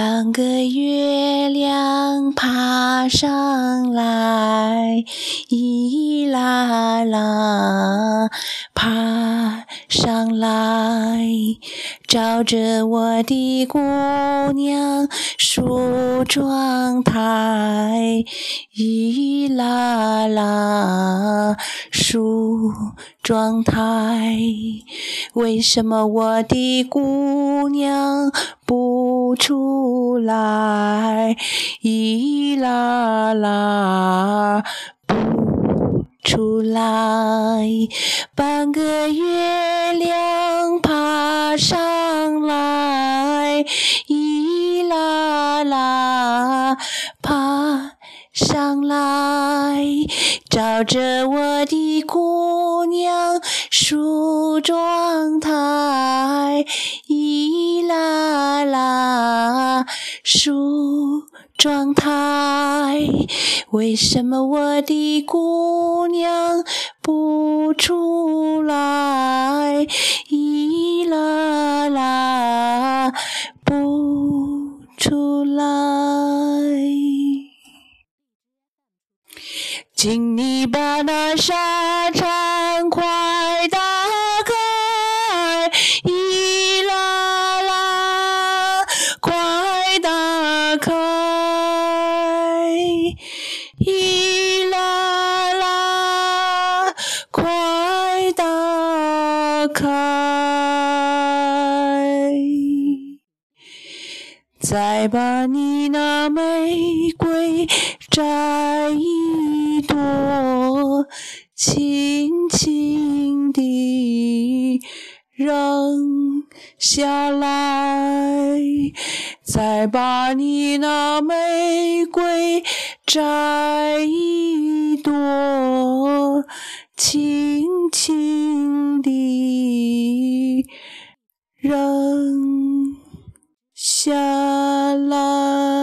半个月亮爬上来，咿啦啦，爬上来，照着我的姑娘梳妆台，咿啦啦，梳妆台。为什么我的姑娘不出来？咿啦啦，不出来。半个月亮爬上来，咿啦啦，爬上来，照着我的姑娘梳妆台，梳妆台。为什么我的姑娘不出来？咿啦啦，不出来。请你把那纱窗快打开。再把你那玫瑰摘一朵，轻轻地扔下来。再把你那玫瑰摘一我，轻轻地扔下来。